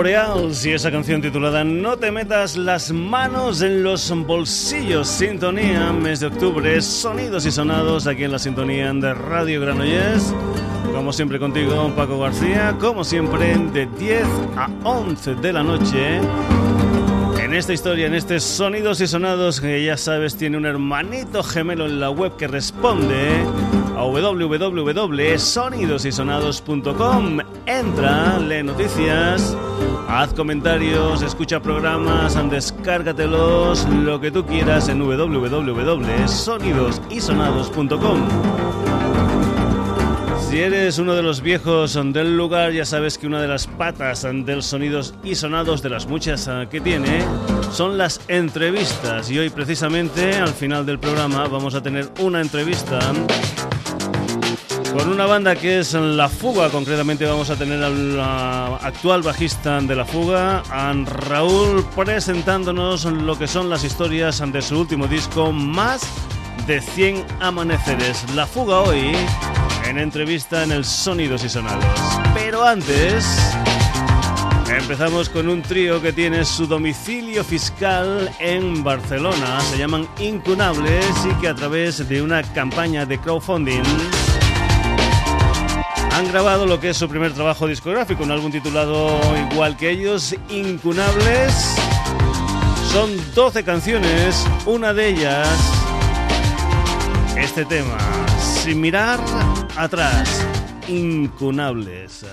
Boreals y esa canción titulada No te metas las manos en los bolsillos. Sintonía, mes de octubre, sonidos y sonados aquí en la sintonía de Radio Granollers. Como siempre contigo, Paco García, como siempre de 10 a 11 de la noche. En esta historia, en este Sonidos y Sonados, que ya sabes, tiene un hermanito gemelo en la web que responde a www.sonidosysonados.com. Entra, lee noticias, haz comentarios, escucha programas, descárgatelos, lo que tú quieras en www.sonidosysonados.com. Si eres uno de los viejos del lugar, ya sabes que una de las patas del sonidos y sonados de las muchas ah, que tiene son las entrevistas. Y hoy precisamente al final del programa vamos a tener una entrevista con una banda que es La Fuga, concretamente vamos a tener al actual bajista de La Fuga, a Raúl, presentándonos lo que son las historias de su último disco, más de 100 amaneceres. La Fuga hoy en entrevista en el Sonidos y Sonados. Pero antes... Empezamos con un trío que tiene su domicilio fiscal en Barcelona. Se llaman Incunables y que a través de una campaña de crowdfunding han grabado lo que es su primer trabajo discográfico, un álbum titulado igual que ellos, Incunables. Son 12 canciones, una de ellas, este tema, sin mirar atrás, Incunables.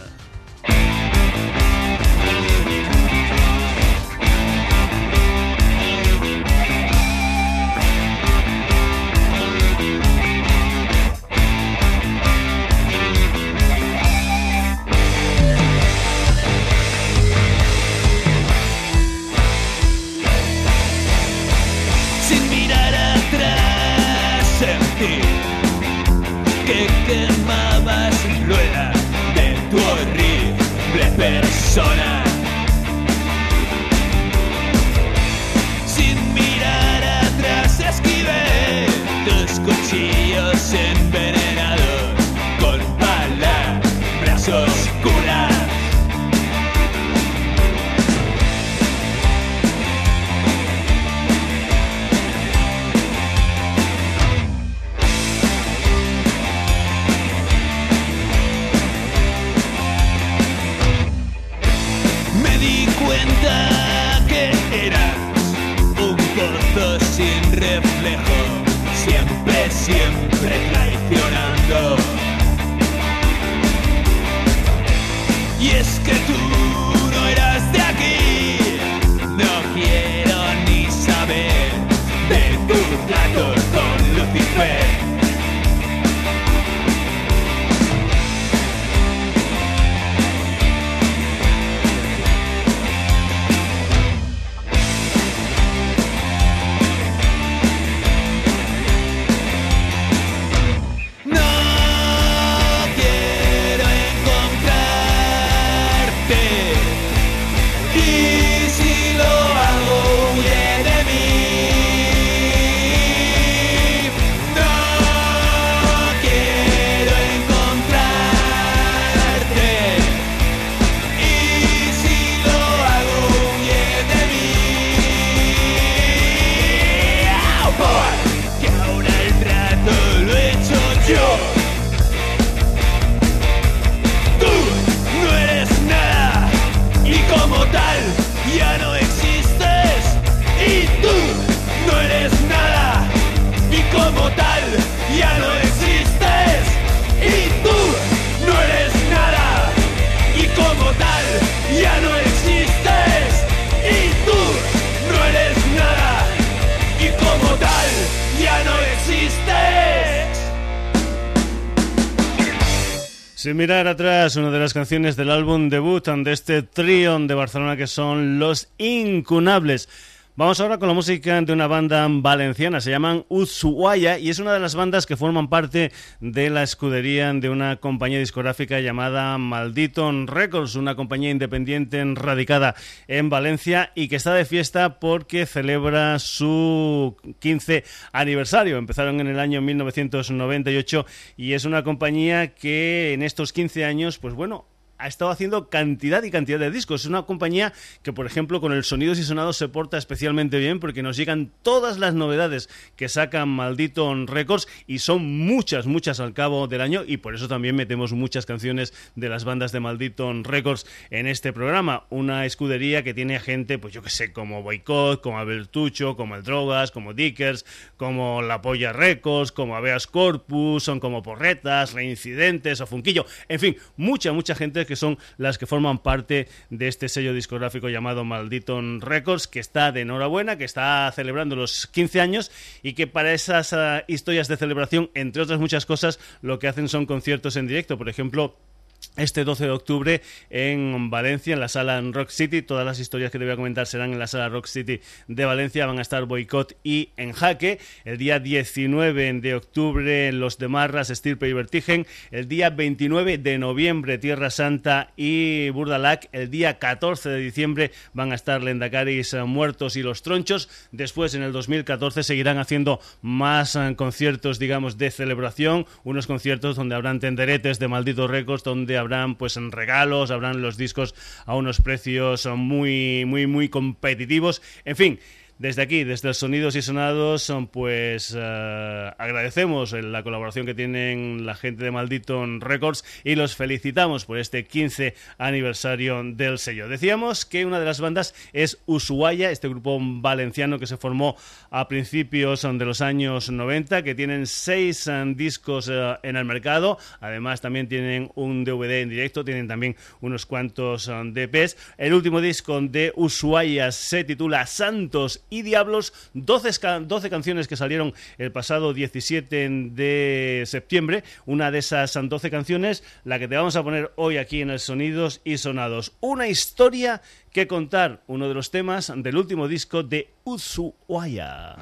Sin ていい Sin mirar atrás, una de las canciones del álbum debut de este trío de Barcelona que son Los Incunables. Vamos ahora con la música de una banda valenciana, se llaman Ushuaia y es una de las bandas que forman parte de la escudería de una compañía discográfica llamada Maldito Records, una compañía independiente radicada en Valencia y que está de fiesta porque celebra su 15 aniversario. Empezaron en el año 1998 y es una compañía que en estos 15 años, pues bueno, ha estado haciendo cantidad y cantidad de discos. Es una compañía que, por ejemplo, con el Sonidos y Sonados se porta especialmente bien porque nos llegan todas las novedades que sacan Maldito Records y son muchas, muchas al cabo del año y por eso también metemos muchas canciones de las bandas de Maldito Records en este programa. Una escudería que tiene gente, pues yo que sé, como Boycott, como Albertucho, como El Drogas, como Dickers, como La Polla Records, como Aveas Corpus, son como Porretas, Reincidentes o Funquillo. En fin, mucha, mucha gente que son las que forman parte de este sello discográfico llamado Maldito Records, que está de enhorabuena, que está celebrando los 15 años y que para esas uh, historias de celebración, entre otras muchas cosas, lo que hacen son conciertos en directo. Por ejemplo, este 12 de octubre en Valencia, en la sala Rock City. Todas las historias que te voy a comentar serán en la sala Rock City de Valencia. Van a estar Boicot y En Jaque. El día 19 de octubre Los de Marras, Estirpe y Vertigen. El día 29 de noviembre Tierra Santa y Burdalac. El día 14 de diciembre van a estar Lendacaris eh, Muertos y Los Tronchos. Después, en el 2014, seguirán haciendo más eh, conciertos, digamos, de celebración. Unos conciertos donde habrán tenderetes de malditos récords, donde habrán pues regalos, habrán los discos a unos precios muy muy muy competitivos. En fin, desde aquí, desde los Sonidos y Sonados, pues uh, agradecemos la colaboración que tienen la gente de Maldito Records y los felicitamos por este 15 aniversario del sello. Decíamos que una de las bandas es Ushuaia, este grupo valenciano que se formó a principios de los años 90, que tienen seis uh, discos uh, en el mercado, además también tienen un DVD en directo, tienen también unos cuantos DPs. El último disco de Ushuaia se titula Santos y Diablos, 12, 12 canciones que salieron el pasado 17 de septiembre. Una de esas 12 canciones, la que te vamos a poner hoy aquí en el Sonidos y Sonados. Una historia que contar, uno de los temas del último disco de Ushuaia.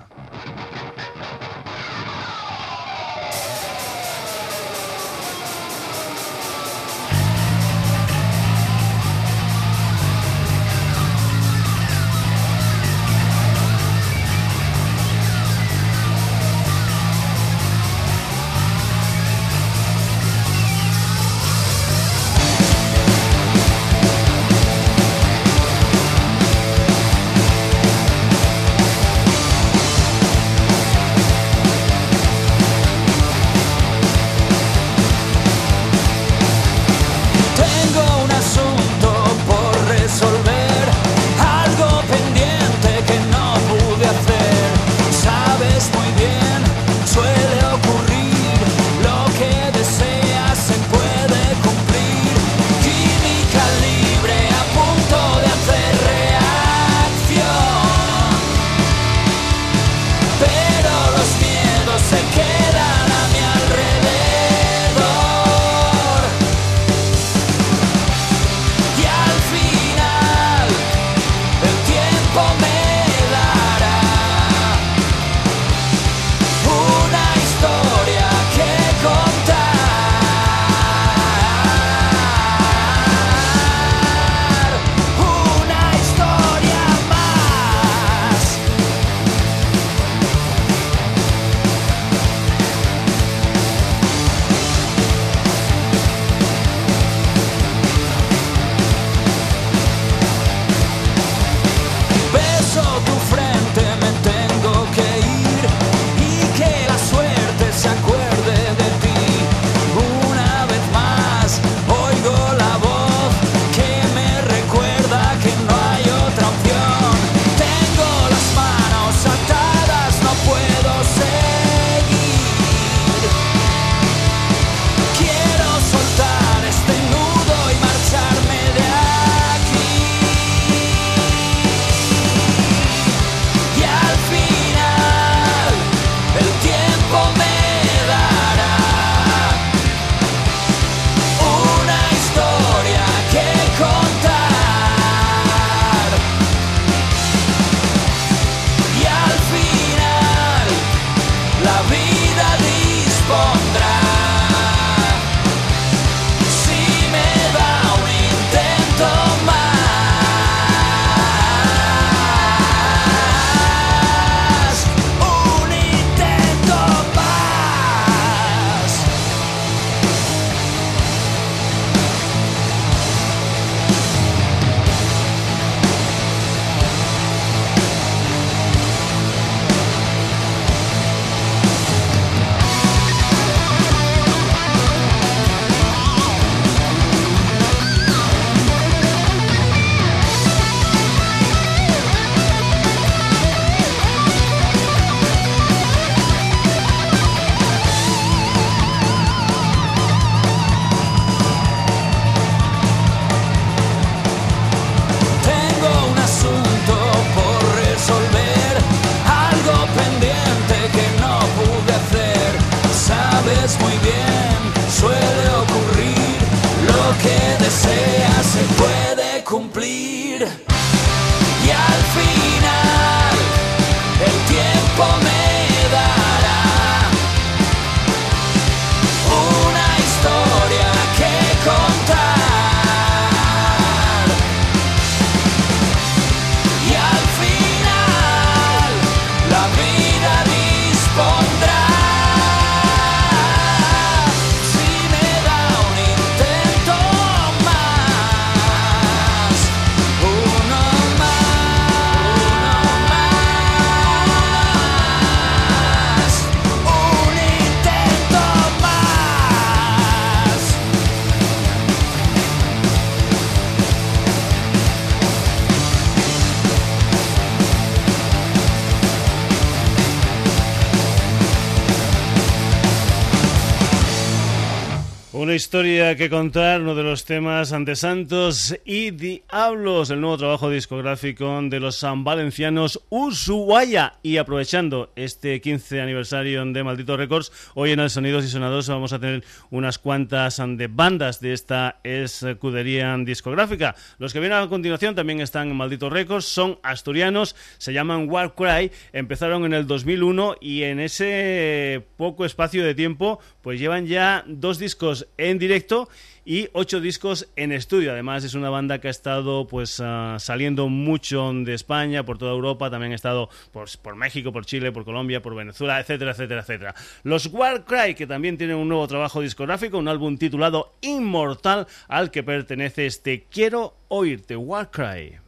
Historia que contar, uno de los temas ante Santos y Diablos, el nuevo trabajo discográfico de los san valencianos Ushuaia. Y aprovechando este 15 aniversario de Maldito Records, hoy en el Sonidos y Sonados vamos a tener unas cuantas de bandas de esta escudería discográfica. Los que vienen a continuación también están en Maldito Records, son asturianos, se llaman Warcry, empezaron en el 2001 y en ese poco espacio de tiempo pues llevan ya dos discos en directo y ocho discos en estudio. Además es una banda que ha estado pues ah, saliendo mucho de España, por toda Europa, también ha estado por México, por Chile, por Colombia, por Venezuela, etcétera, etcétera, etcétera. Los Warcry, que también tienen un nuevo trabajo discográfico, un álbum titulado Inmortal, al que pertenece este Quiero oírte, Warcry.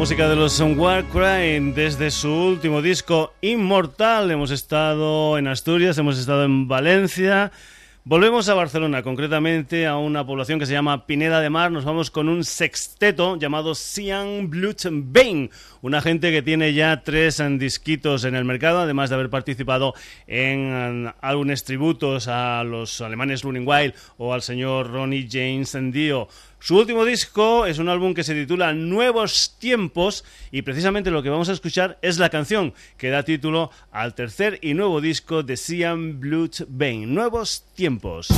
Música de los Warcry desde su último disco Inmortal. Hemos estado en Asturias, hemos estado en Valencia. Volvemos a Barcelona, concretamente a una población que se llama Pineda de Mar. Nos vamos con un sexteto llamado Sian Bane, una gente que tiene ya tres disquitos en el mercado, además de haber participado en álbumes tributos a los alemanes Running Wild o al señor Ronnie James Dio. Su último disco es un álbum que se titula Nuevos Tiempos y precisamente lo que vamos a escuchar es la canción que da título al tercer y nuevo disco de Siam Blood Bane, Nuevos Tiempos.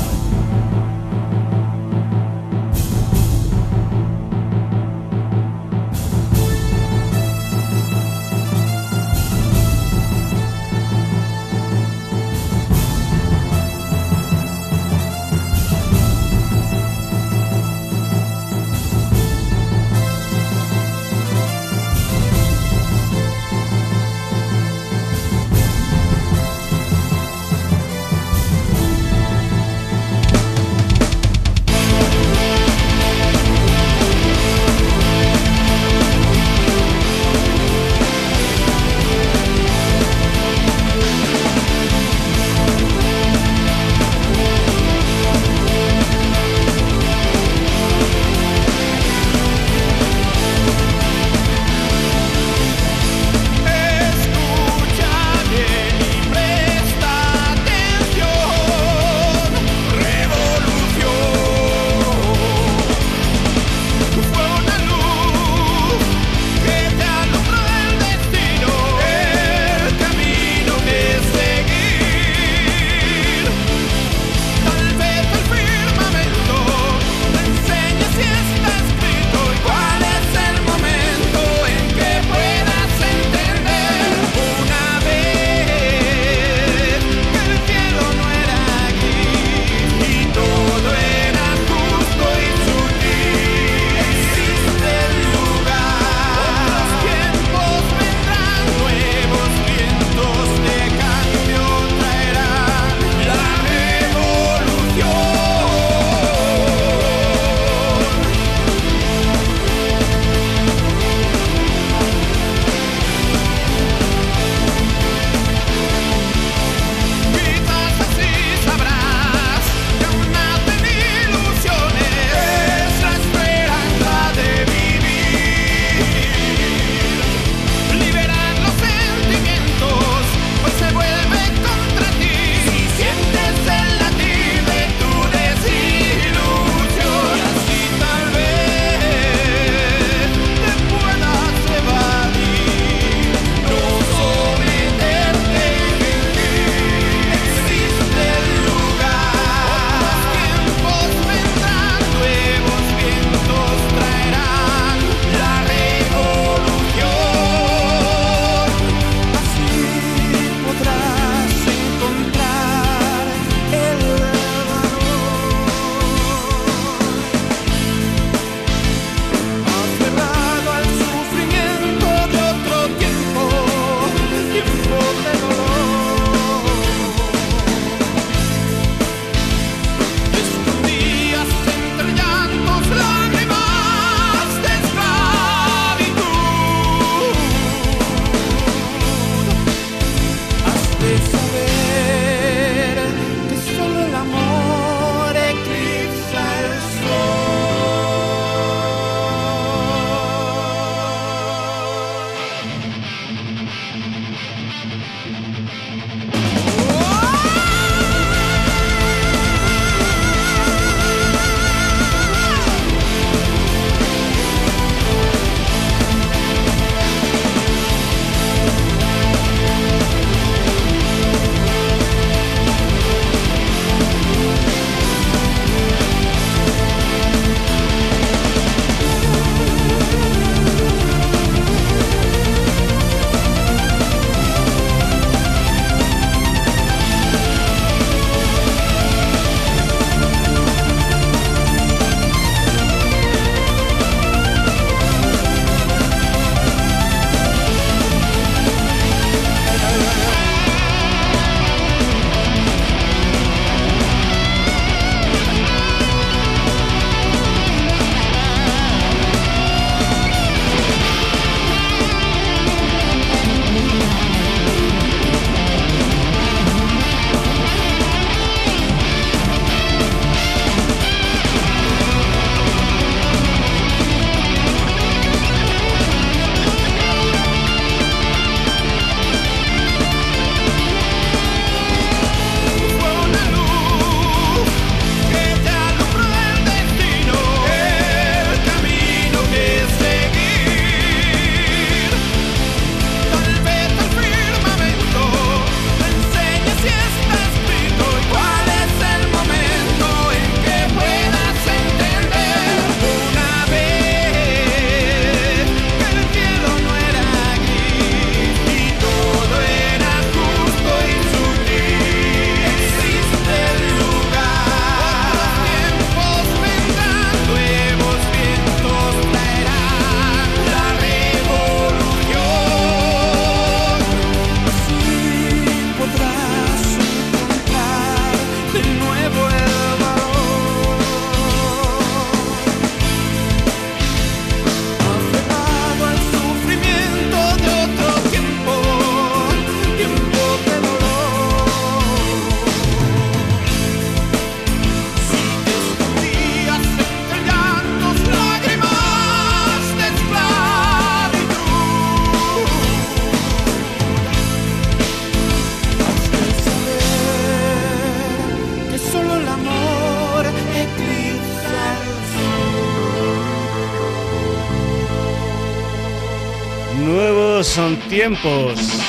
Tiempos.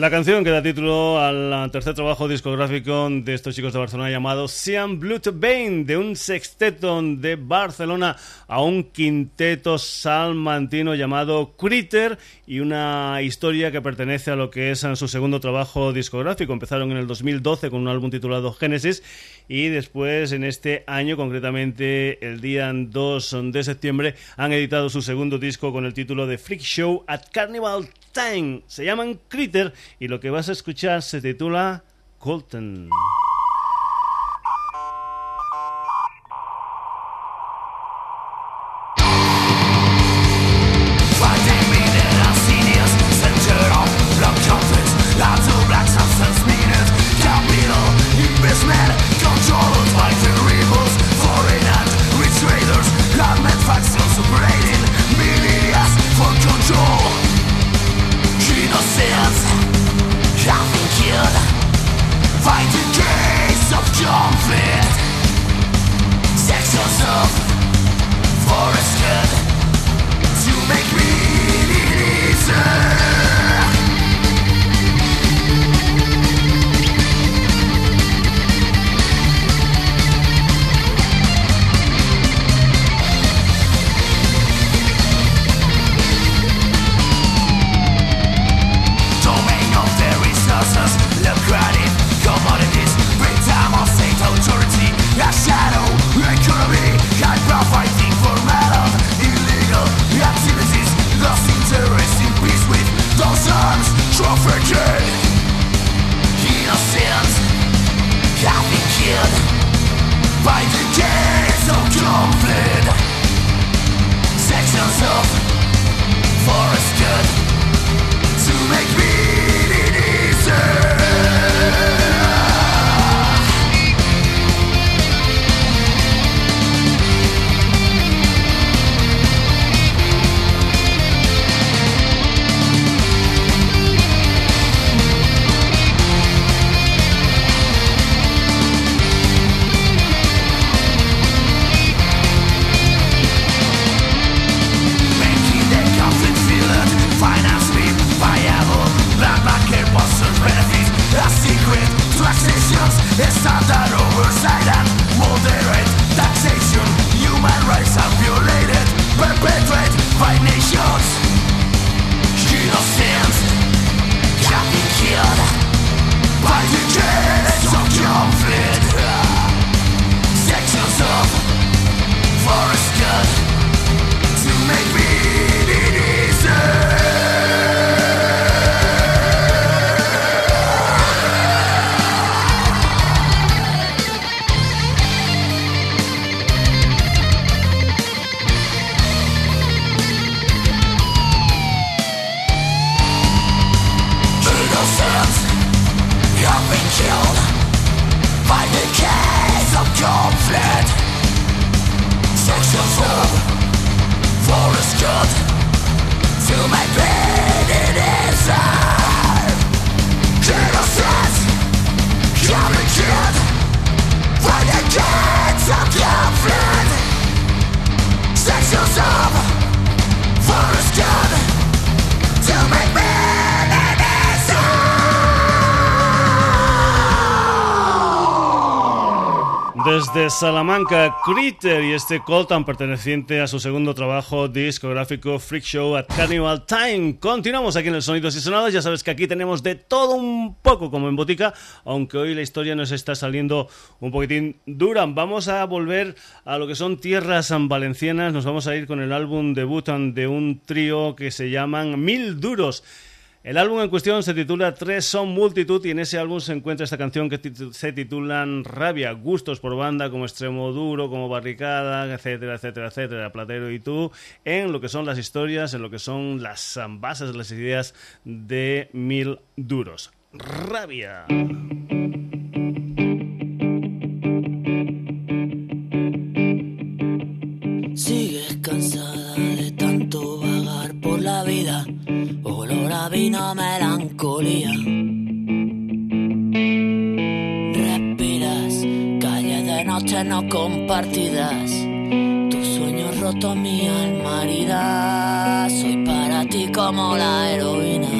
La canción que da título al tercer trabajo discográfico de estos chicos de Barcelona llamado Siam Blood Bane, de un sexteto de Barcelona a un quinteto salmantino llamado Critter y una historia que pertenece a lo que es su segundo trabajo discográfico. Empezaron en el 2012 con un álbum titulado Genesis y después en este año, concretamente el día 2 de septiembre, han editado su segundo disco con el título de Freak Show at Carnival Se llaman Critter y lo que vas a escuchar se titula Colton. Stop. De Salamanca, Critter y este Colton perteneciente a su segundo trabajo discográfico Freak Show at Carnival Time. Continuamos aquí en el Sonidos y Sonados, ya sabes que aquí tenemos de todo un poco como en botica, aunque hoy la historia nos está saliendo un poquitín dura. Vamos a volver a lo que son tierras valencianas, nos vamos a ir con el álbum debut de un trío que se llaman Mil Duros. El álbum en cuestión se titula Tres son multitud y en ese álbum se encuentra esta canción que se titulan Rabia, gustos por banda como Extremo Duro, como Barricada, etcétera, etcétera, etcétera, Platero y tú, en lo que son las historias, en lo que son las bases, las ideas de Mil Duros. Rabia. Melancolía. Respiras calles de noche no compartidas, tus sueños roto mi alma herida. Soy para ti como la heroína.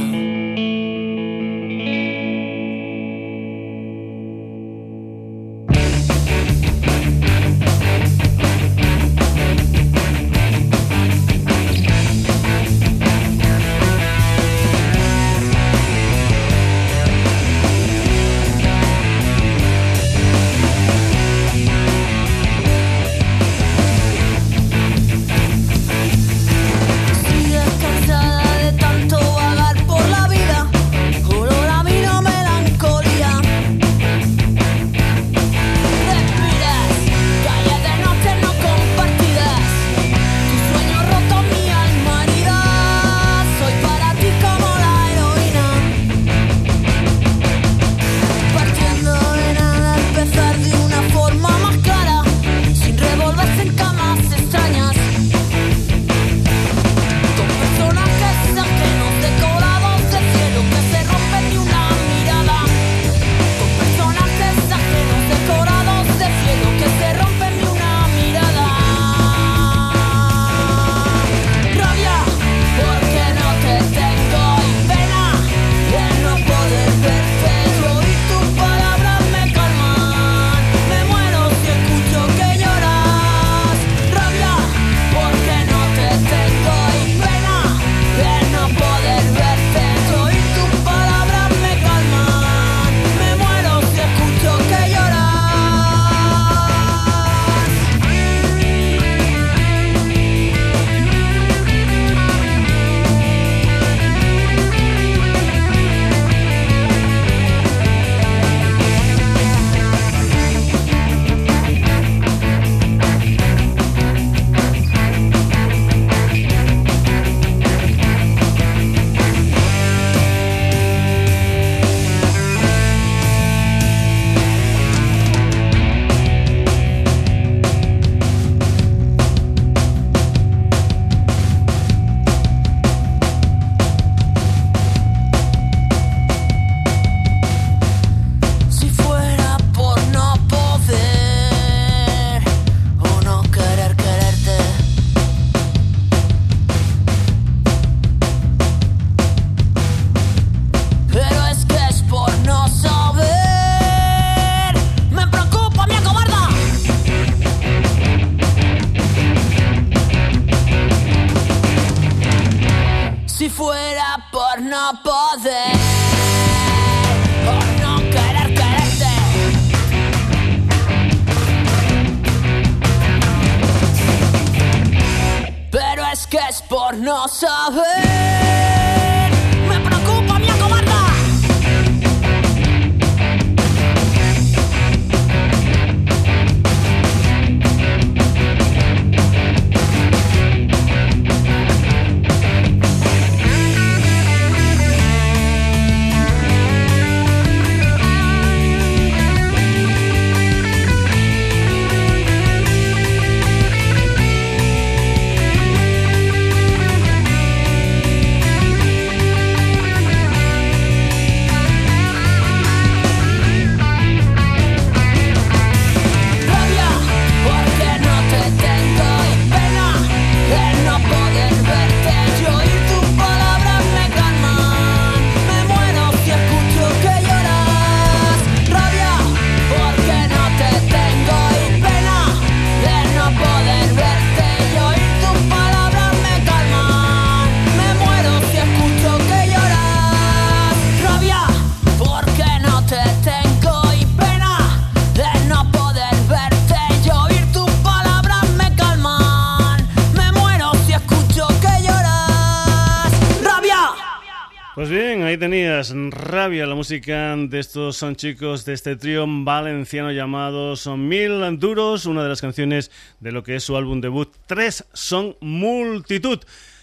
Rabia la música de estos son chicos de este trío valenciano llamado Son Mil Duros, una de las canciones de lo que es su álbum debut. Tres son multitud.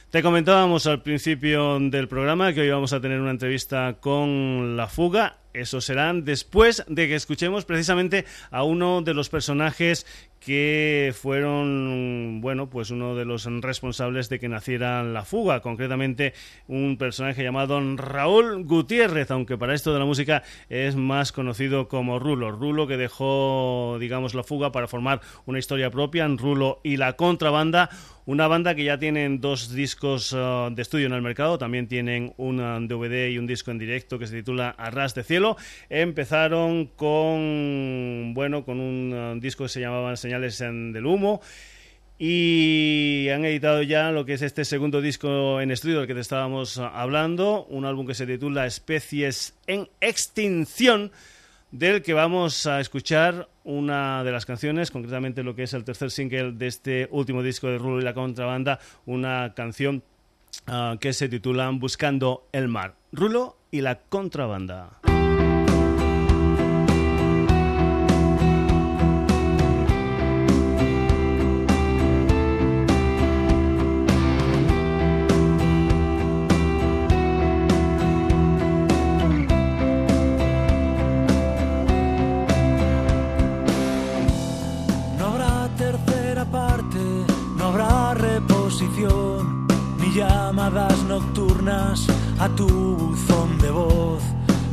Te comentábamos al principio del programa que hoy vamos a tener una entrevista con La Fuga. Eso será después de que escuchemos precisamente a uno de los personajes que fueron, bueno, pues uno de los responsables de que naciera la fuga, concretamente un personaje llamado Raúl Gutiérrez, aunque para esto de la música es más conocido como Rulo. Rulo que dejó, digamos, la fuga para formar una historia propia, en Rulo y la contrabanda, Una banda que ya tienen dos discos uh, de estudio en el mercado, también tienen un DVD y un disco en directo que se titula Arras de Cielo. Empezaron con, bueno, con un uh, disco que se llamaba Señales del Humo. Y han editado ya lo que es este segundo disco en estudio del que te estábamos hablando, un álbum que se titula Especies en Extinción del que vamos a escuchar una de las canciones, concretamente lo que es el tercer single de este último disco de Rulo y la Contrabanda, una canción uh, que se titula Buscando el Mar. Rulo y la Contrabanda. Tu buzón de voz.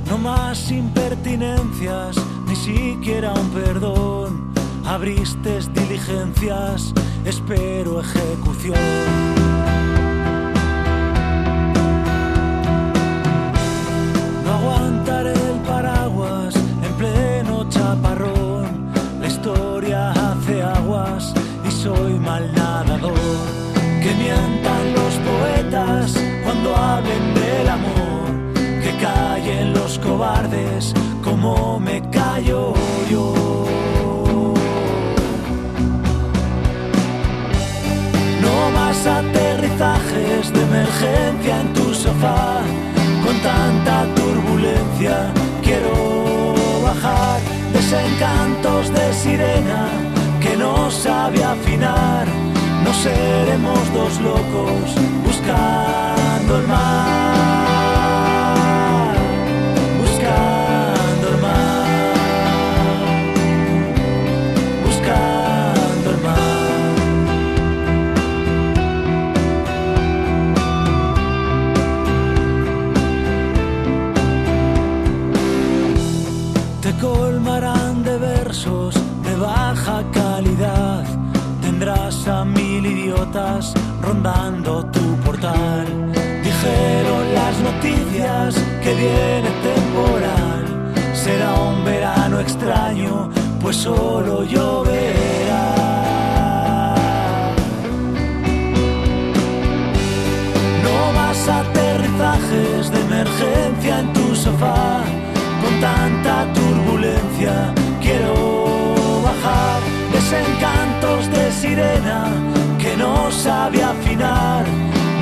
No más impertinencias, ni siquiera un perdón. Abriste diligencias, espero ejecución. No aguantaré el paraguas en pleno chaparrón. La historia hace aguas y soy mal nadador. Que mientan los poetas cuando hablen del amor, que callen los cobardes como me callo yo. No más aterrizajes de emergencia en tu sofá, con tanta turbulencia quiero bajar desencantos de sirena que no sabe afinar no seremos dos locos buscando el mar, buscando el mar, buscando el mar. Te colmarán de versos de baja calidad tendrás a mil idiotas rondando tu portal. Dijeron las noticias que viene temporal, será un verano extraño, pues solo lloverá. No más aterrizajes de emergencia en tu sofá, con tanta turbulencia, quiero bajar desencantos de sirena que no sabe afinar.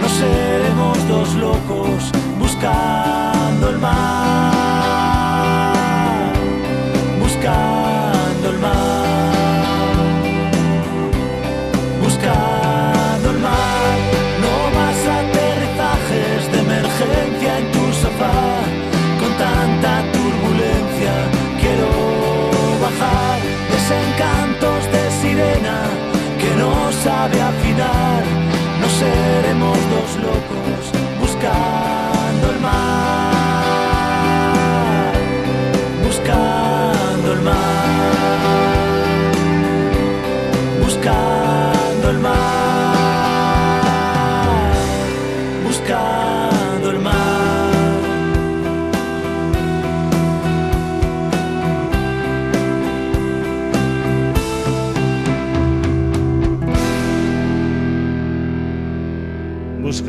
No seremos dos locos buscando el mar, buscando el mar, buscando el mar. No más aterrizajes de emergencia en tu sofá con tanta turbulencia. Quiero bajar desencantos de sirena que no sabe afinar. No seremos dos locos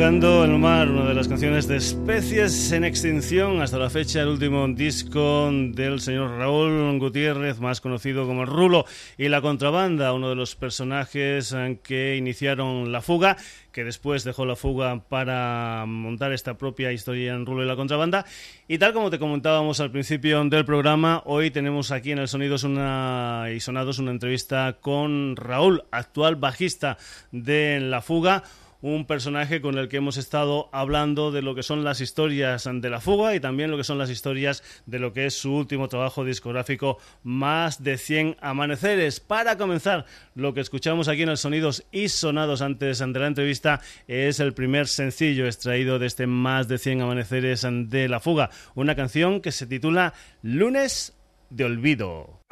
Buscando el mar, una de las canciones de especies en extinción, hasta la fecha el último disco del señor Raúl Gutiérrez, más conocido como Rulo, y la contrabanda, uno de los personajes que iniciaron la fuga, que después dejó la fuga para montar esta propia historia en Rulo y la contrabanda. Y tal como te comentábamos al principio del programa, hoy tenemos aquí en el Sonidos una, y Sonados una entrevista con Raúl, actual bajista de La Fuga un personaje con el que hemos estado hablando de lo que son las historias de la fuga y también lo que son las historias de lo que es su último trabajo discográfico, Más de 100 Amaneceres. Para comenzar, lo que escuchamos aquí en el Sonidos y Sonados antes de la entrevista es el primer sencillo extraído de este Más de 100 Amaneceres de la fuga, una canción que se titula Lunes de Olvido.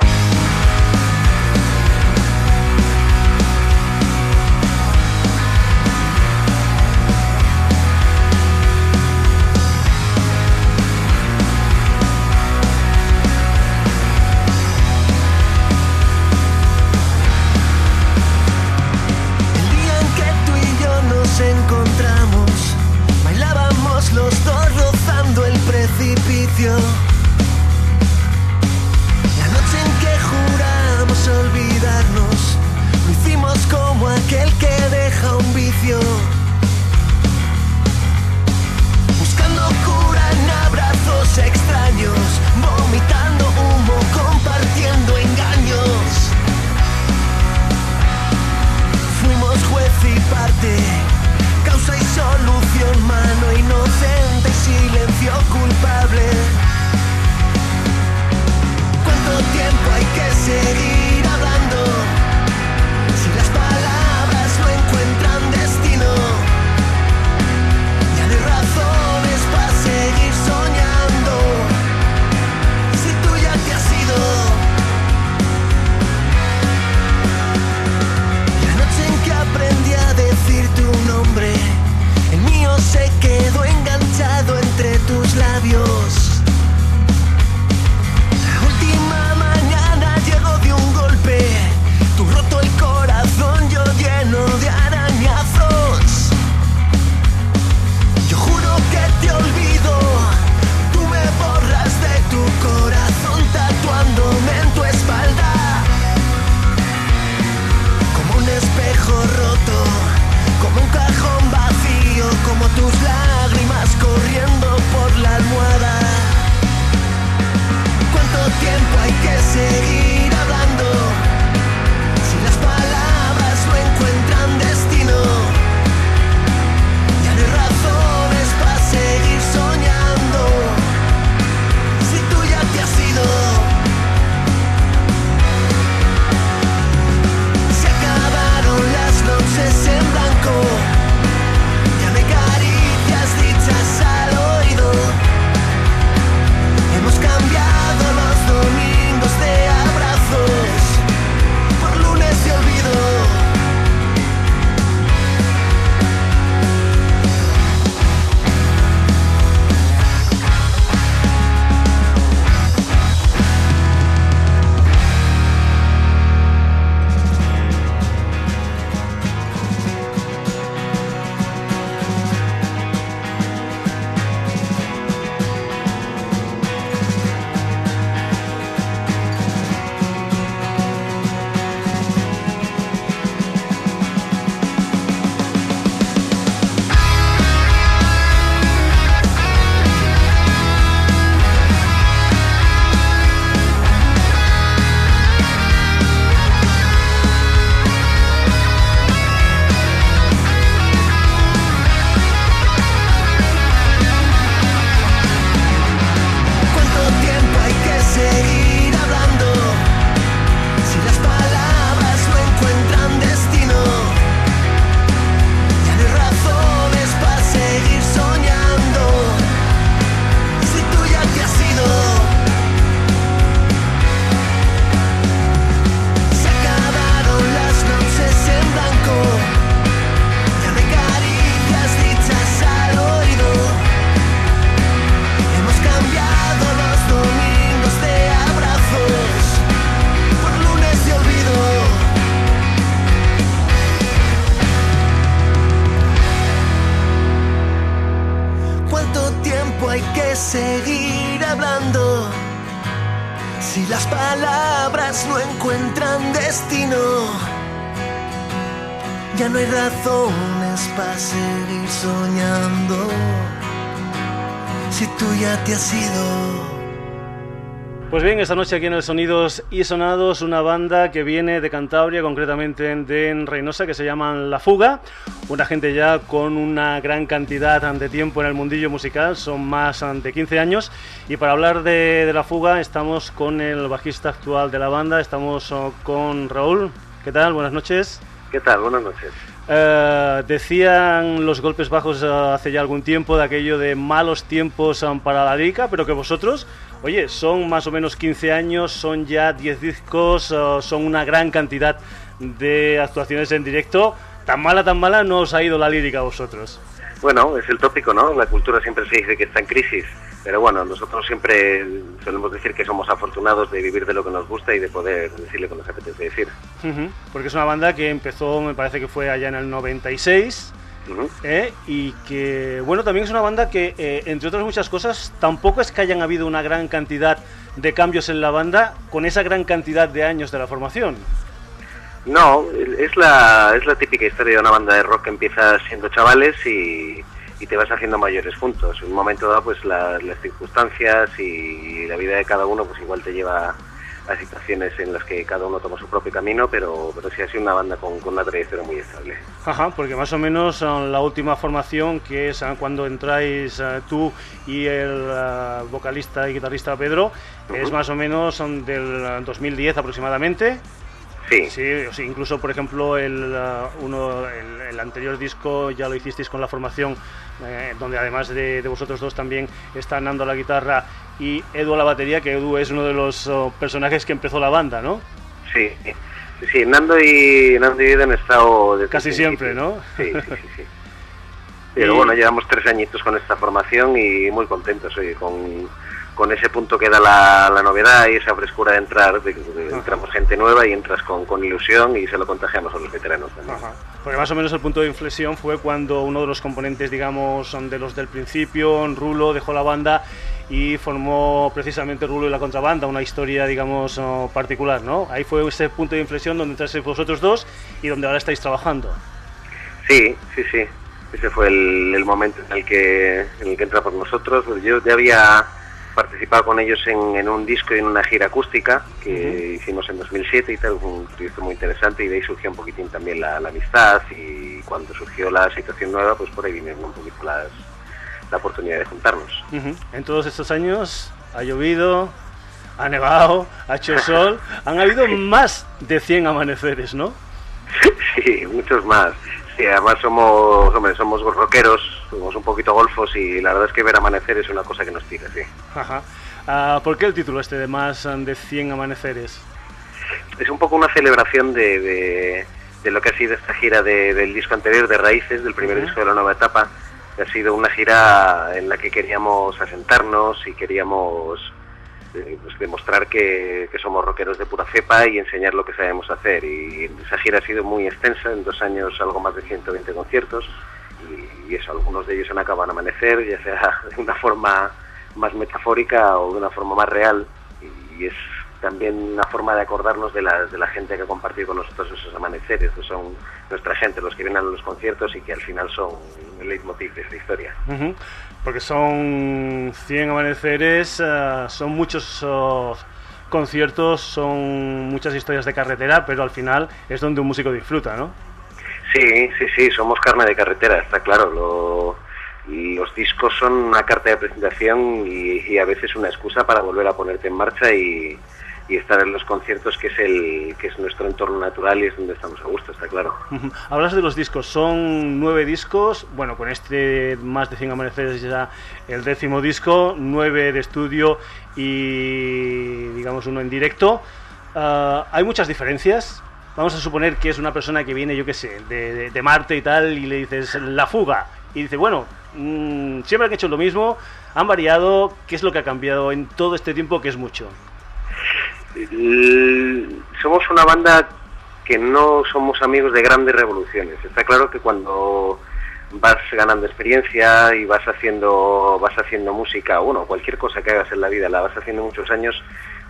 Esta noche aquí en el Sonidos y Sonados, una banda que viene de Cantabria, concretamente de Reynosa, que se llaman La Fuga. Una gente ya con una gran cantidad de tiempo en el mundillo musical, son más de 15 años. Y para hablar de, de La Fuga, estamos con el bajista actual de la banda, estamos oh, con Raúl. ¿Qué tal? Buenas noches. ¿Qué tal? Buenas noches. Eh, decían los golpes bajos eh, hace ya algún tiempo de aquello de malos tiempos eh, para la lírica, pero que vosotros, oye, son más o menos 15 años, son ya 10 discos, eh, son una gran cantidad de actuaciones en directo. Tan mala, tan mala no os ha ido la lírica a vosotros. Bueno, es el tópico, ¿no? La cultura siempre se dice que está en crisis, pero bueno, nosotros siempre solemos decir que somos afortunados de vivir de lo que nos gusta y de poder decir lo que nos apetece decir. Porque es una banda que empezó, me parece que fue allá en el 96 ¿eh? y que, bueno, también es una banda que, eh, entre otras muchas cosas, tampoco es que hayan habido una gran cantidad de cambios en la banda con esa gran cantidad de años de la formación. No, es la, es la típica historia de una banda de rock que empieza siendo chavales y, y te vas haciendo mayores juntos. En un momento dado, pues la- las circunstancias y la vida de cada uno, pues igual te lleva situaciones en las que cada uno toma su propio camino, pero, pero sí ha sido una banda con, con una trayectoria muy estable. Ajá, porque más o menos eh, la última formación, que es eh, cuando entráis eh, tú y el vocalista y guitarrista Pedro, es Ujú. más o menos son del eh, 2010 aproximadamente. Sí, Sí, incluso por ejemplo el, uh, uno, el, el anterior disco ya lo hicisteis con la formación, eh, donde además de, de vosotros dos también está Nando a la guitarra y Edu a la batería, que Edu es uno de los oh, personajes que empezó la banda, ¿no? sí, sí, Nando y Nando y Edu han estado desde Casi siempre. ¿no? Sí, sí, sí, sí. Pero Y- bueno, llevamos tres añitos con esta formación y muy contentos, oye, con, con ese punto que da la, la novedad y esa frescura de entrar, de, de- entramos gente nueva y entras con, con ilusión y se lo contagiamos a los veteranos también. Ajá. Porque más o menos el punto de inflexión fue cuando uno de los componentes, digamos, son de los del principio, Rulo, dejó la banda y formó precisamente Rulo y la contrabanda, una historia, digamos, oh, particular, ¿no? Ahí fue ese punto de inflexión donde entrasteis vosotros dos y donde ahora estáis trabajando. Sí, sí, sí. Ese fue el, el momento en el que en el que entra por nosotros. Yo ya había participado con ellos en, en un disco y en una gira acústica que hicimos en 2007 y tal, fue un proyecto muy interesante y de ahí surgió un poquitín también la, la amistad y cuando surgió la situación nueva, pues por ahí vinieron un poquito las, la oportunidad de juntarnos. En todos estos años ha llovido, ha nevado, ha hecho sol, han habido más de 100 amaneceres, ¿no? Sí, muchos más. Sí, además somos, hombre, somos rockeros, somos un poquito golfos y la verdad es que ver amanecer es una cosa que nos tira, sí. Ajá. Ah, ¿Por qué el título este de más de 100 amaneceres? es un poco una celebración de, de- de lo que ha sido esta gira de- del disco anterior, de Raíces, del primer disco de la nueva etapa. Ha sido una gira en la que queríamos asentarnos y queríamos eh, pues, demostrar que, que somos rockeros de pura cepa y enseñar lo que sabemos hacer. Y esa gira ha sido muy extensa, en dos años algo más de 120 conciertos. Y, y eso, algunos de ellos han acabado en amanecer, ya sea de una forma más metafórica o de una forma más real. Y es también una forma de acordarnos de la, de la gente que ha compartido con nosotros esos amaneceres, que son nuestra gente, los que vienen a los conciertos y que al final son el leitmotiv de esta historia. Porque son 100 amaneceres, ah, son muchos oh, conciertos, son muchas historias de carretera, pero al final es donde un músico disfruta, ¿no? Sí, sí, sí, somos carne de carretera, está claro. Lo- los discos son una carta de presentación y, y a veces una excusa para volver a ponerte en marcha y, y estar en los conciertos, que es el que es nuestro entorno natural y es donde estamos a gusto, está claro. Hablas de los discos, son nueve discos, bueno, con este más de 100 amaneceres ya el décimo disco, nueve de estudio y digamos uno en directo. Ah, hay muchas diferencias. Vamos a suponer que es una persona que viene, yo qué sé, de, de- de Marte y tal, y le dices la fuga. Y dice, bueno, mm, siempre han hecho lo mismo, han variado, ¿qué es lo que ha cambiado en todo este tiempo que es mucho? L- Somos una banda que no somos amigos de grandes revoluciones. Está claro que cuando vas ganando experiencia y vas haciendo vas haciendo música, bueno, cualquier cosa que hagas en la vida, la vas haciendo muchos años,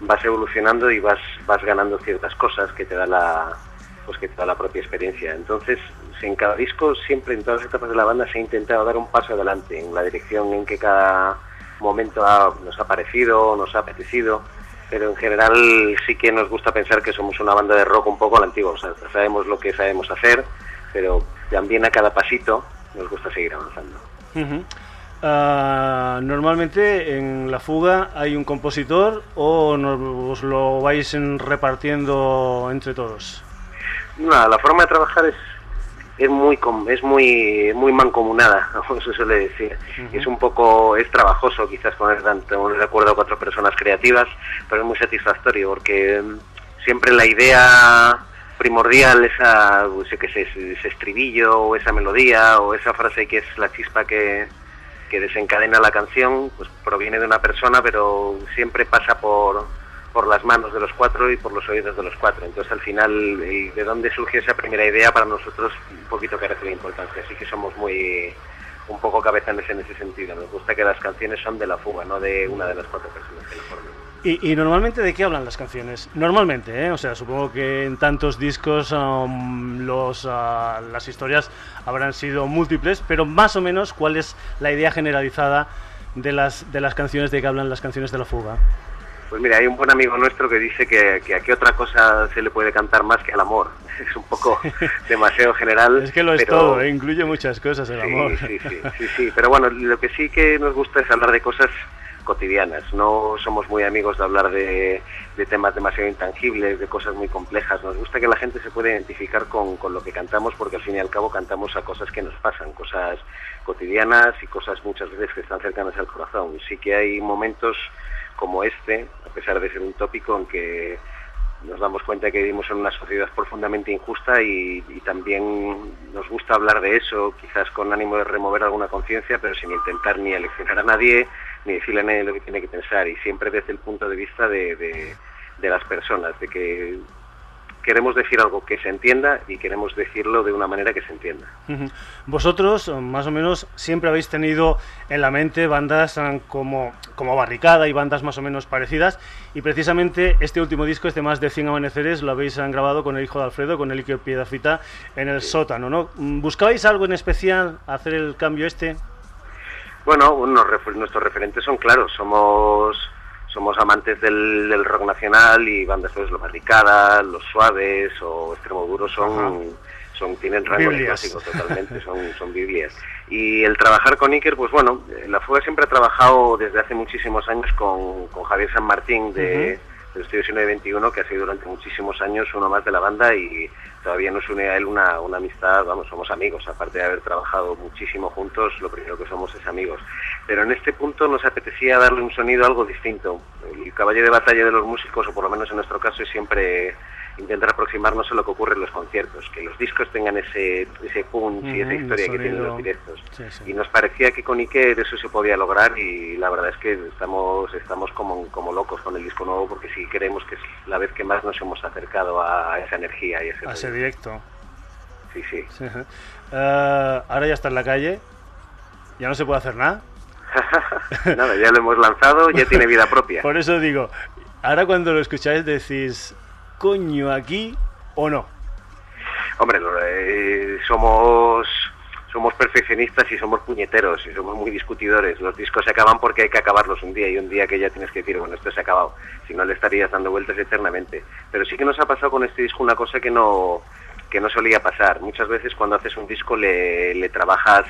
vas evolucionando y vas vas ganando ciertas cosas que te da la pues que te da la propia experiencia. Entonces, en cada disco, siempre en todas las etapas de la banda se ha intentado dar un paso adelante en la dirección en que cada momento ha- nos ha parecido, nos ha apetecido pero en general sí que nos gusta pensar que somos una banda de rock un poco a la antigua, o sea, sabemos lo que sabemos hacer, pero también a cada pasito nos gusta seguir avanzando. Ujú. Ah, normalmente en la fuga hay un compositor o no- os lo vais en- repartiendo entre todos. Nada, la forma de trabajar es es muy es muy muy mancomunada, como se suele decir. Es un poco es trabajoso quizás poner tanto un recuerdo a cuatro personas creativas, pero es muy satisfactorio porque mm, siempre la idea primordial, esa, pues, sé, ese, ese estribillo o esa melodía o esa frase que es la chispa que, que desencadena la canción, pues proviene de una persona, pero siempre pasa por, por las manos de los cuatro y por los oídos de los cuatro. Entonces, al final, eh, de dónde surgió esa primera idea para nosotros un poquito carece de importancia. Así que somos muy un poco cabezones en ese sentido. Nos gusta que las canciones son de la fuga, no de una de las cuatro personas que la forman. Y, y normalmente de qué hablan las canciones? Normalmente, ¿eh? o sea, supongo que en tantos discos um, los, ah, las historias habrán sido múltiples, pero más o menos cuál es la idea generalizada de las, de las canciones de que hablan las canciones de la fuga. Pues mira, hay un buen amigo nuestro que dice que, que a qué otra cosa se le puede cantar más que al amor. Es un poco demasiado general. Es que lo es pero- todo, ¿eh? incluye muchas cosas el Sí, amor. Sí, sí, sí, sí. Pero bueno, lo que sí que nos gusta es hablar de cosas cotidianas. No somos muy amigos de hablar de, de temas demasiado intangibles, de cosas muy complejas. Nos gusta que la gente se pueda identificar con, con lo que cantamos porque al fin y al cabo cantamos a cosas que nos pasan, cosas cotidianas y cosas muchas veces que están cercanas al corazón. Sí que hay momentos como este, a pesar de ser un tópico en que nos damos cuenta que vivimos en una sociedad profundamente injusta y, también nos gusta hablar de eso, quizás con ánimo de remover alguna conciencia, pero sin intentar ni aleccionar a nadie, ni decirle a nadie lo que tiene que pensar, y siempre desde el punto de vista de, de- de las personas, de que queremos decir algo que se entienda y queremos decirlo de una manera que se entienda. Vosotros, más o menos, siempre habéis tenido en la mente bandas eh, como, como Barricada y bandas más o menos parecidas. Y precisamente este último disco, este más de 100 amaneceres, lo habéis eh, grabado con el hijo de Alfredo, con el Piedafita, en el sótano, ¿no? Mm, ¿Buscabais algo en especial, hacer el cambio este? Bueno, unos refer- nuestros referentes son claros, somos somos amantes del, del rock nacional y bandas pues los Barricada, los Suaves o Extremo Duro son son tienen rango de Biblias. clásicos totalmente, son son biblias. Y el trabajar con Iker, pues bueno, la Fuga siempre ha trabajado desde hace muchísimos años con, con Javier San Martín de del Estudio 921, que ha sido durante muchísimos años uno más de la banda y todavía nos une a él una, una amistad, vamos, somos amigos, aparte de haber trabajado muchísimo juntos, lo primero que somos es amigos. Pero en este punto nos apetecía darle un sonido algo distinto. El caballo de batalla de los músicos, o por lo menos en nuestro caso, es siempre intentar aproximarnos a lo que ocurre en los conciertos, que los discos tengan ese, ese punch y esa Ujú, el historia que tienen los directos. Sí, sí. Y nos parecía que con Iker eso se podía lograr y la verdad es que estamos estamos como, como locos con el disco nuevo porque sí creemos que es la vez que más nos hemos acercado a esa energía y a ese A ese directo. Sí, sí. Sí. Eh, ahora ya está en la calle, ya no se puede hacer nada. Nada, ya lo hemos lanzado, ya tiene vida propia. Por eso digo, ahora cuando lo escucháis decís, coño, aquí o no. Hombre, eh, somos somos perfeccionistas y somos puñeteros y somos muy discutidores. Los discos se acaban porque hay que acabarlos un día y un día que ya tienes que decir, bueno, esto se ha acabado. Si no, le estarías dando vueltas eternamente. Pero sí que nos ha pasado con este disco una cosa que no, que no solía pasar. Muchas veces cuando haces un disco le, le trabajas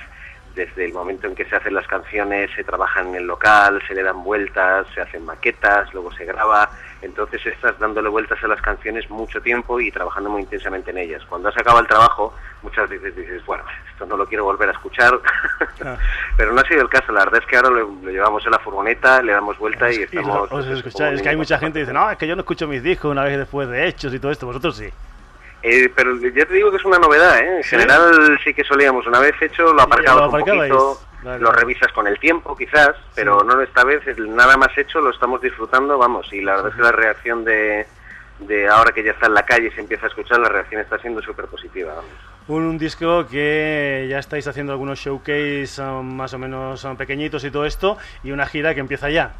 desde el momento en que se hacen las canciones, se trabaja en el local, se le dan vueltas, se hacen maquetas, luego se graba. Entonces estás dándole vueltas a las canciones mucho tiempo y trabajando muy intensamente en ellas. Cuando has acabado el trabajo, muchas veces dices, bueno, esto no lo quiero volver a escuchar. Ah. Pero no ha sido el caso. La verdad es que ahora lo, lo llevamos en la furgoneta, le damos vuelta y Y estamos... os pues, es que hay mucha gente que dice, no, es que yo no escucho mis discos una vez después de hechos y todo esto, vosotros sí. Eh, pero ya te digo que es una novedad, ¿eh? En ¿Sí? general sí que solíamos, una vez hecho, lo aparcabas lo un poquito, Vale, lo revisas con el tiempo quizás, pero Sí. no esta vez, nada más hecho lo estamos disfrutando, vamos, y la verdad es que la reacción de, de ahora que ya está en la calle y se empieza a escuchar, la reacción está siendo súper positiva. Un, un disco que ya estáis haciendo algunos showcase um, más o menos um, pequeñitos y todo esto, y una gira que empieza ya.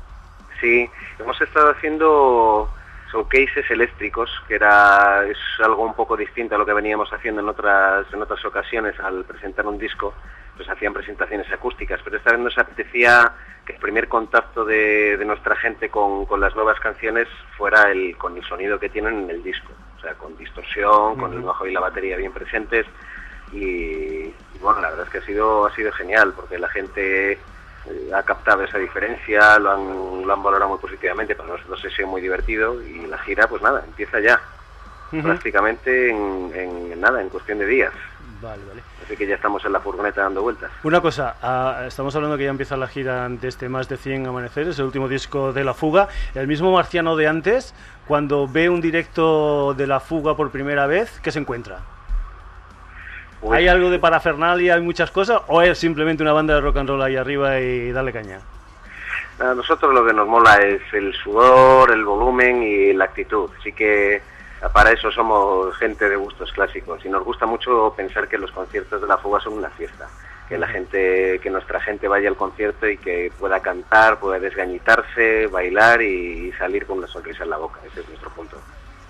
Sí, hemos estado haciendo showcases eléctricos, que era es algo un poco distinto a lo que veníamos haciendo en otras en otras ocasiones al presentar un disco, pues hacían presentaciones acústicas, pero esta vez nos apetecía que el primer contacto de, de nuestra gente con, con las nuevas canciones fuera el con el sonido que tienen en el disco, o sea, con distorsión, con el bajo y la batería bien presentes. Y, y bueno, la verdad es que ha sido ha sido genial porque la gente eh, ha captado esa diferencia, lo han, lo han valorado muy positivamente, para nosotros ha sido muy divertido y la gira, pues nada, empieza ya, prácticamente en, en nada, en cuestión de días. Vale, vale. Así que ya estamos en la furgoneta dando vueltas. Una cosa, ah, estamos hablando que ya empieza la gira de este Más de 100 Amaneceres, el último disco de La Fuga. El mismo marciano de antes, cuando ve un directo de La Fuga por primera vez, ¿qué se encuentra? Pues, ¿Hay algo de parafernalia, hay muchas cosas? ¿O es simplemente una banda de rock and roll ahí arriba y darle caña? A nosotros lo que nos mola es el sudor, el volumen y la actitud. Así que para eso somos gente de gustos clásicos y nos gusta mucho pensar que los conciertos de la fuga son una fiesta. Que la gente, que nuestra gente vaya al concierto y que pueda cantar, pueda desgañitarse, bailar y salir con una sonrisa en la boca. Ese es nuestro punto.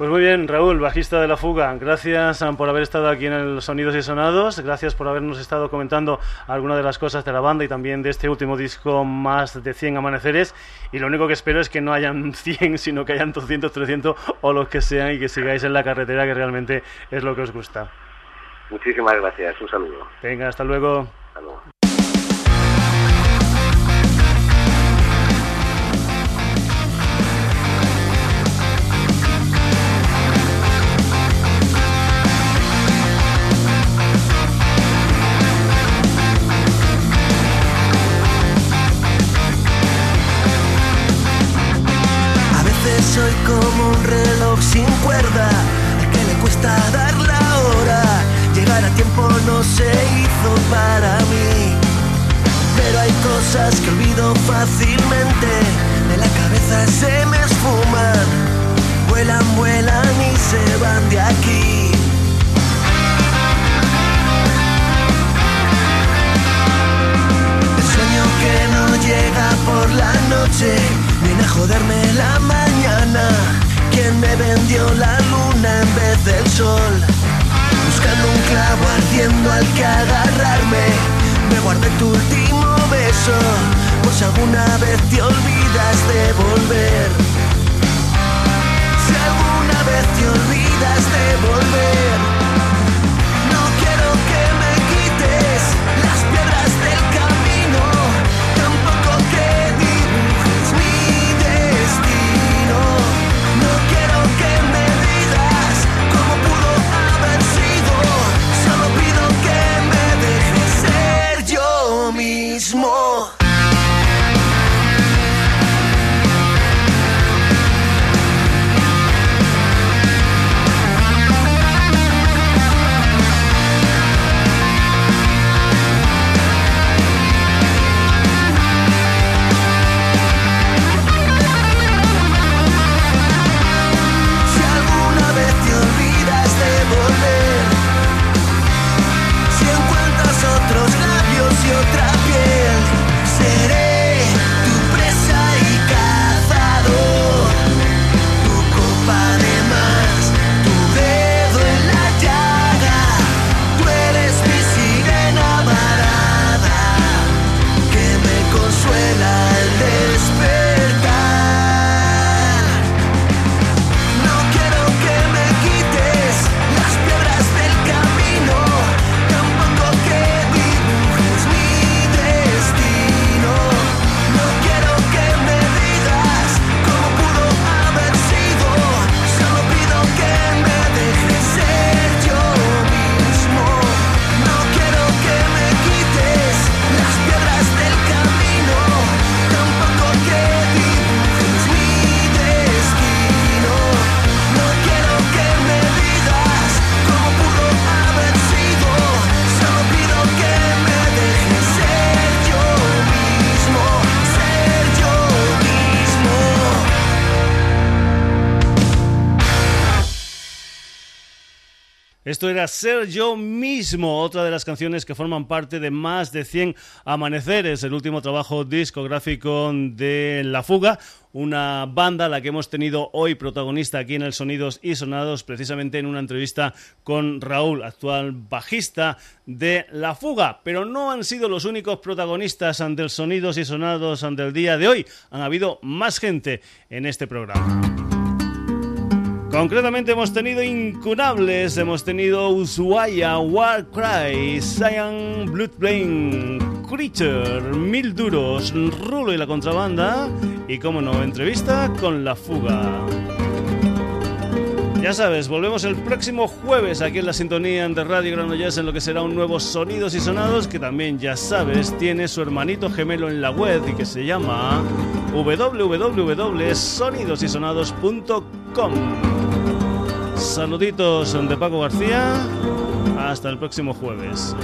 Pues muy bien, Raúl, bajista de La Fuga, gracias ah, por haber estado aquí en el Sonidos y Sonados, gracias por habernos estado comentando algunas de las cosas de la banda y también de este último disco, más de 100 amaneceres. Y lo único que espero es que no hayan 100, sino que hayan 200, 300 o los que sean y que sigáis en la carretera, que realmente es lo que os gusta. Muchísimas gracias, un saludo. Venga, hasta luego. Hasta luego. Sin cuerda, que le cuesta dar la hora. Llegar a tiempo no se hizo para mí. Pero hay cosas que olvido fácilmente, de la cabeza se me esfuman. Vuelan, vuelan y se van de aquí. Buscando un clavo ardiendo al que agarrarme. Me guardé tu último beso, pues alguna vez te olvidas de volver. Si alguna vez te olvidas de volver, Esto era Ser yo mismo, otra de las canciones que forman parte de más de 100 amaneceres, el último trabajo discográfico de La Fuga, una banda la que hemos tenido hoy protagonista aquí en el Sonidos y Sonados, precisamente en una entrevista con Raúl, actual bajista de La Fuga. Pero no han sido los únicos protagonistas ante el Sonidos y Sonados ante el día de hoy, han habido más gente en este programa. Concretamente hemos tenido incunables, hemos tenido Ushuaia, Warcry, Cyan, Bloodbrain, Creature, Mil Duros, Rulo y la contrabanda y, como no, entrevista con La Fuga. Ya sabes, volvemos el próximo jueves aquí en la sintonía de Radio Granollers en lo que será un nuevo Sonidos y Sonados que también, ya sabes, tiene su hermanito gemelo en la web y que se llama www.sonidosysonados.com. Saluditos de Paco García. Hasta el próximo jueves.